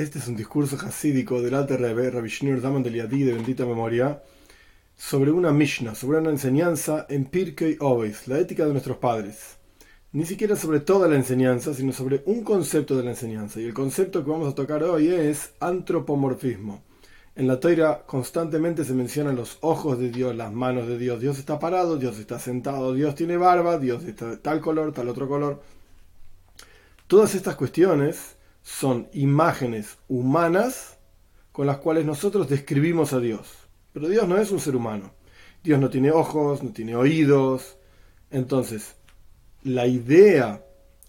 Este es un discurso hasídico del Alter Rebbe, Rabbi Shneur Liadi, de bendita memoria, sobre una Mishnah, sobre una enseñanza en Pirkei Oveis, la ética de nuestros padres. Ni siquiera sobre toda la enseñanza, sino sobre un concepto de la enseñanza. Y el concepto que vamos a tocar hoy es antropomorfismo. En la Toira constantemente se mencionan los ojos de Dios, las manos de Dios. Dios está parado, Dios está sentado, Dios tiene barba, Dios está de tal color, tal otro color. Todas estas cuestiones son imágenes humanas con las cuales nosotros describimos a Dios. Pero Dios no es un ser humano. Dios no tiene ojos, no tiene oídos. Entonces, la idea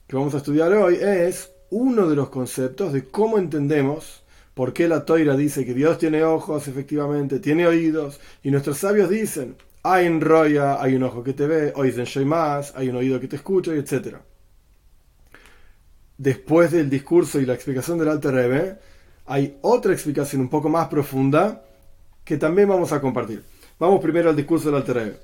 que vamos a estudiar hoy es uno de los conceptos de cómo entendemos por qué la toira dice que Dios tiene ojos, efectivamente, tiene oídos, y nuestros sabios dicen, hay en Roya, hay un ojo que te ve, oíden más, hay un oído que te escucha, etc después del discurso y la explicación del Alter Rebbe, hay otra explicación un poco más profunda que también vamos a compartir. Vamos primero al discurso del Alter Rebbe.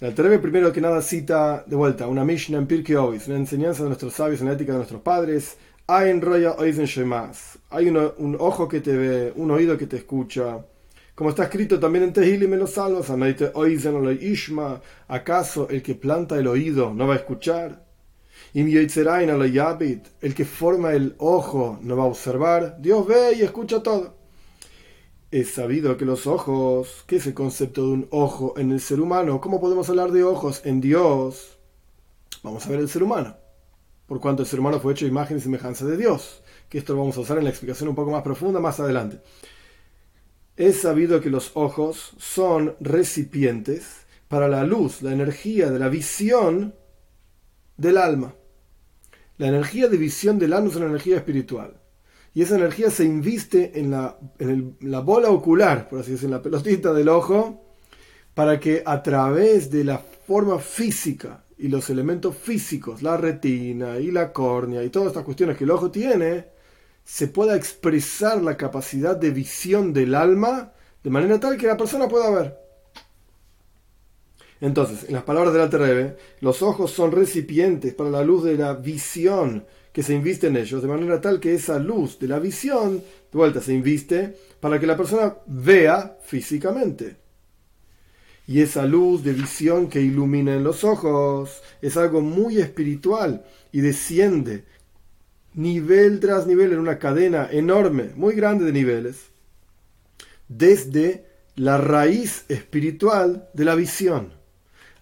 El Alter Rebbe primero que nada cita de vuelta una Mishnah en Pirkei Ovis, una enseñanza de nuestros sabios en la ética de nuestros padres. Hay un ojo que te ve, un oído que te escucha. Como está escrito también en Tehilim en los salvos, ¿acaso el que planta el oído no va a escuchar? El que forma el ojo no va a observar, Dios ve y escucha todo. Es sabido que los ojos, ¿qué es el concepto de un ojo en el ser humano? ¿Cómo podemos hablar de ojos en Dios? Vamos a ver el ser humano. Por cuanto el ser humano fue hecho imagen y semejanza de Dios. Que esto lo vamos a usar en la explicación un poco más profunda más adelante. Es sabido que los ojos son recipientes para la luz, la energía de la visión del alma. La energía de visión del alma es una energía espiritual. Y esa energía se inviste en la, en la bola ocular, por así decirlo, en la pelotita del ojo, para que a través de la forma física y los elementos físicos, la retina y la córnea y todas estas cuestiones que el ojo tiene, se pueda expresar la capacidad de visión del alma de manera tal que la persona pueda ver. Entonces, en las palabras del Alter Rebbe, los ojos son recipientes para la luz de la visión que se inviste en ellos, de manera tal que esa luz de la visión, de vuelta, se inviste para que la persona vea físicamente. Y esa luz de visión que ilumina en los ojos es algo muy espiritual y desciende nivel tras nivel en una cadena enorme, muy grande de niveles, desde la raíz espiritual de la visión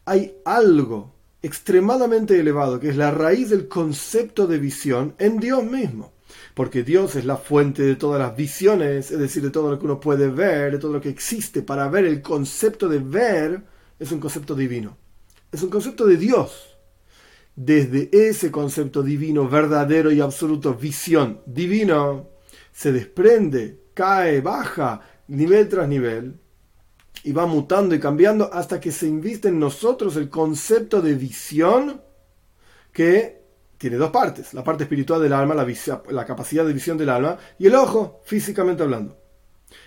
hay algo extremadamente elevado, que es la raíz del concepto de visión en Dios mismo. Porque Dios es la fuente de todas las visiones, es decir, de todo lo que uno puede ver, de todo lo que existe para ver. El concepto de ver es un concepto divino. Es un concepto de Dios. Desde ese concepto divino, verdadero y absoluto, visión divino, se desprende, cae, baja, nivel tras nivel, y va mutando y cambiando hasta que se inviste en nosotros el concepto de visión que tiene dos partes, la parte espiritual del alma, la, la capacidad de visión del alma y el ojo, físicamente hablando.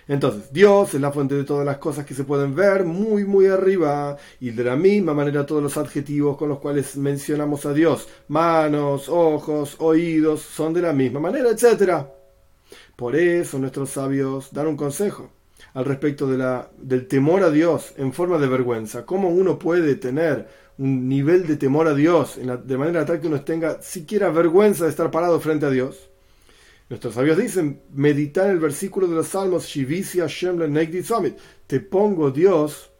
Entonces, Dios es la fuente de todas las cosas que se pueden ver muy, muy arriba, y de la misma manera todos los adjetivos con los cuales mencionamos a Dios, manos, ojos, oídos, son de la misma manera, etc. Por eso nuestros sabios dan un consejo al respecto de la, del temor a Dios en forma de vergüenza. ¿Cómo uno puede tener un nivel de temor a Dios de manera tal que uno tenga siquiera vergüenza de estar parado frente a Dios? Nuestros sabios dicen, meditar el versículo de los Salmos, te pongo Dios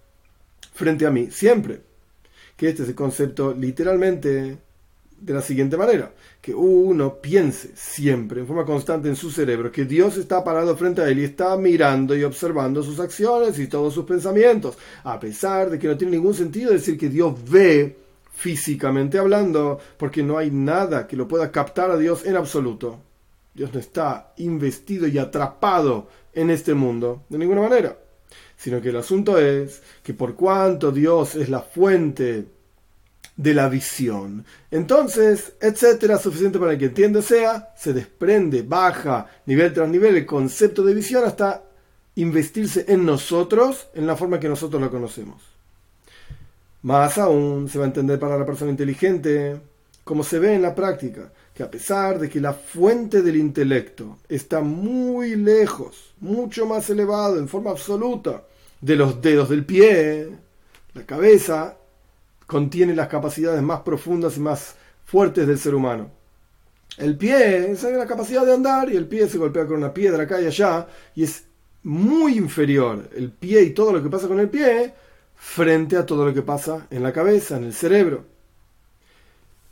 frente a mí, siempre. Que este es el concepto literalmente de la siguiente manera, que uno piense siempre, en forma constante en su cerebro, que Dios está parado frente a él y está mirando y observando sus acciones y todos sus pensamientos, a pesar de que no tiene ningún sentido decir que Dios ve físicamente hablando, porque no hay nada que lo pueda captar a Dios en absoluto. Dios no está investido y atrapado en este mundo, de ninguna manera. Sino que el asunto es que por cuanto Dios es la fuente de la visión. Entonces, etcétera, suficiente para que entienda sea, se desprende, baja nivel tras nivel el concepto de visión hasta investirse en nosotros en la forma que nosotros lo conocemos. Más aún se va a entender para la persona inteligente, como se ve en la práctica, que a pesar de que la fuente del intelecto está muy lejos, mucho más elevado en forma absoluta de los dedos del pie, la cabeza contiene las capacidades más profundas y más fuertes del ser humano. El pie es la capacidad de andar y el pie se golpea con una piedra acá y allá y es muy inferior el pie y todo lo que pasa con el pie frente a todo lo que pasa en la cabeza, en el cerebro.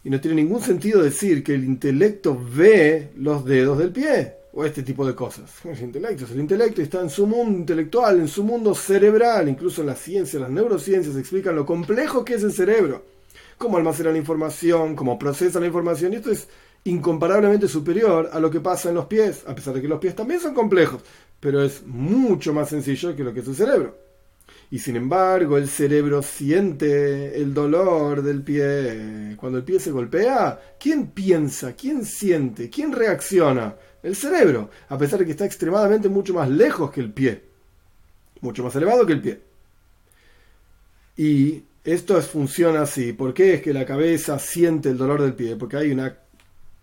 Y no tiene ningún sentido decir que el intelecto ve los dedos del pie o este tipo de cosas. El intelecto es el intelecto y está en su mundo intelectual, en su mundo cerebral. Incluso en la ciencia, las neurociencias explican lo complejo que es el cerebro. Cómo almacena la información, cómo procesa la información. Y esto es incomparablemente superior a lo que pasa en los pies, a pesar de que los pies también son complejos, pero es mucho más sencillo que lo que es el cerebro. Y sin embargo, el cerebro siente el dolor del pie. Cuando el pie se golpea, ¿quién piensa? ¿Quién siente? ¿Quién reacciona? El cerebro, a pesar de que está extremadamente mucho más lejos que el pie. Mucho más elevado que el pie. Y esto funciona así. ¿Por qué es que la cabeza siente el dolor del pie? Porque hay una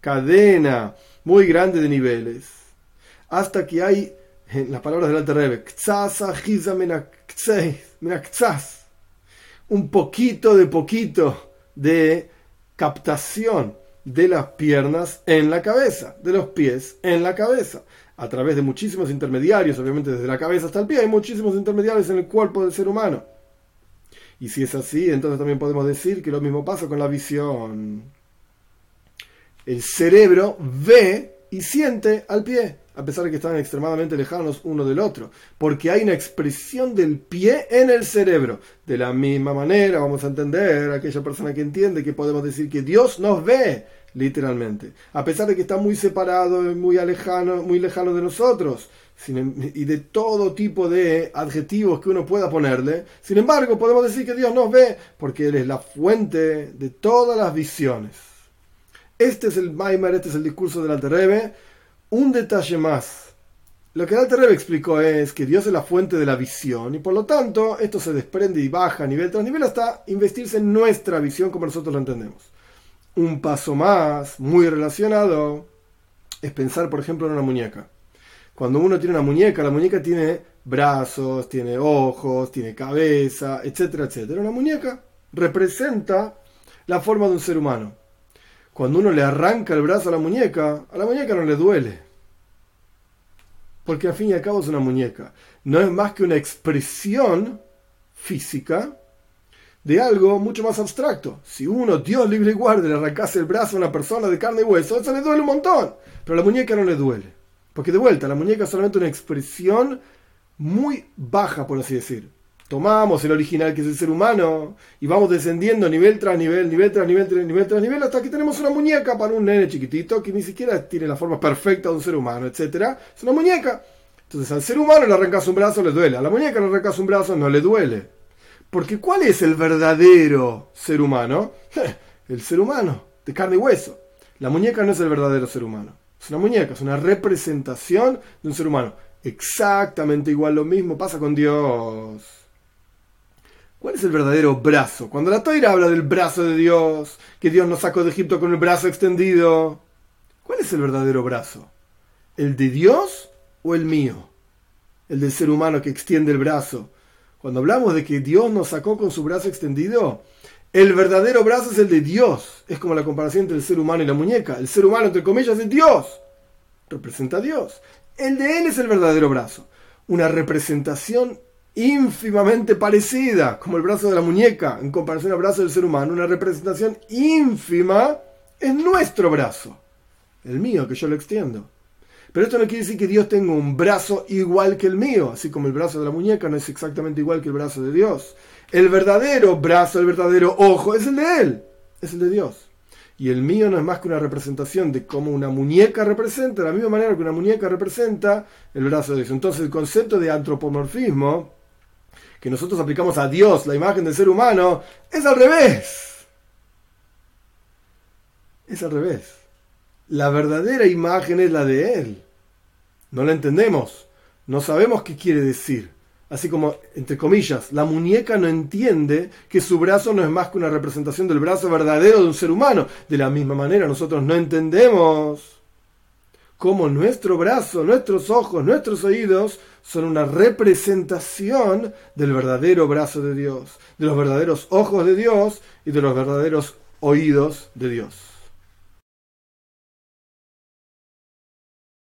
cadena muy grande de niveles. Hasta que hay en las palabras del Alter Rebbe, un poquito de poquito de captación de las piernas en la cabeza, de los pies en la cabeza, a través de muchísimos intermediarios, obviamente desde la cabeza hasta el pie, hay muchísimos intermediarios en el cuerpo del ser humano. Y si es así, entonces también podemos decir que lo mismo pasa con la visión. El cerebro ve y siente al pie a pesar de que están extremadamente lejanos uno del otro, porque hay una expresión del pie en el cerebro. De la misma manera, vamos a entender, aquella persona que entiende que podemos decir que Dios nos ve, literalmente, a pesar de que está muy separado, muy lejano, muy lejano de nosotros, em, y de todo tipo de adjetivos que uno pueda ponerle. Sin embargo, podemos decir que Dios nos ve, porque Él es la fuente de todas las visiones. Este es el Maimer, este es el discurso del Alterrebe un detalle más. Lo que Alter Rebbe explicó es que Dios es la fuente de la visión y por lo tanto esto se desprende y baja a nivel tras nivel hasta investirse en nuestra visión como nosotros lo entendemos. Un paso más, muy relacionado, es pensar por ejemplo en una muñeca. Cuando uno tiene una muñeca, la muñeca tiene brazos, tiene ojos, tiene cabeza, etcétera, etcétera. Una muñeca representa la forma de un ser humano. Cuando uno le arranca el brazo a la muñeca, a la muñeca no le duele. Porque al fin y al cabo es una muñeca. No es más que una expresión física de algo mucho más abstracto. Si uno, Dios libre y guarde, le arrancase el brazo a una persona de carne y hueso, eso le duele un montón. Pero a la muñeca no le duele. Porque de vuelta, la muñeca es solamente una expresión muy baja, por así decir tomamos el original que es el ser humano y vamos descendiendo nivel tras nivel, nivel tras nivel, nivel tras nivel, hasta que tenemos una muñeca para un nene chiquitito que ni siquiera tiene la forma perfecta de un ser humano, etc. Es una muñeca. Entonces al ser humano le arrancas un brazo, le duele. A la muñeca le arrancas un brazo, no le duele. Porque ¿cuál es el verdadero ser humano? el ser humano, de carne y hueso. La muñeca no es el verdadero ser humano. Es una muñeca, es una representación de un ser humano. Exactamente igual lo mismo pasa con Dios. ¿Cuál es el verdadero brazo? Cuando la toira habla del brazo de Dios, que Dios nos sacó de Egipto con el brazo extendido, ¿cuál es el verdadero brazo? ¿El de Dios o el mío? El del ser humano que extiende el brazo. Cuando hablamos de que Dios nos sacó con su brazo extendido, el verdadero brazo es el de Dios. Es como la comparación entre el ser humano y la muñeca. El ser humano, entre comillas, es Dios. Representa a Dios. El de Él es el verdadero brazo. Una representación ínfimamente parecida, como el brazo de la muñeca, en comparación al brazo del ser humano, una representación ínfima es nuestro brazo, el mío que yo lo extiendo. Pero esto no quiere decir que Dios tenga un brazo igual que el mío, así como el brazo de la muñeca no es exactamente igual que el brazo de Dios. El verdadero brazo, el verdadero ojo es el de Él, es el de Dios. Y el mío no es más que una representación de cómo una muñeca representa, de la misma manera que una muñeca representa el brazo de Dios. Entonces el concepto de antropomorfismo que nosotros aplicamos a Dios la imagen del ser humano, es al revés. Es al revés. La verdadera imagen es la de Él. No la entendemos. No sabemos qué quiere decir. así como, entre comillas, la muñeca no entiende que su brazo no es más que una representación del brazo verdadero de un ser humano. De la misma manera, nosotros no entendemos cómo nuestro brazo, nuestros ojos, nuestros oídos son una representación del verdadero brazo de Dios, de los verdaderos ojos de Dios y de los verdaderos oídos de Dios.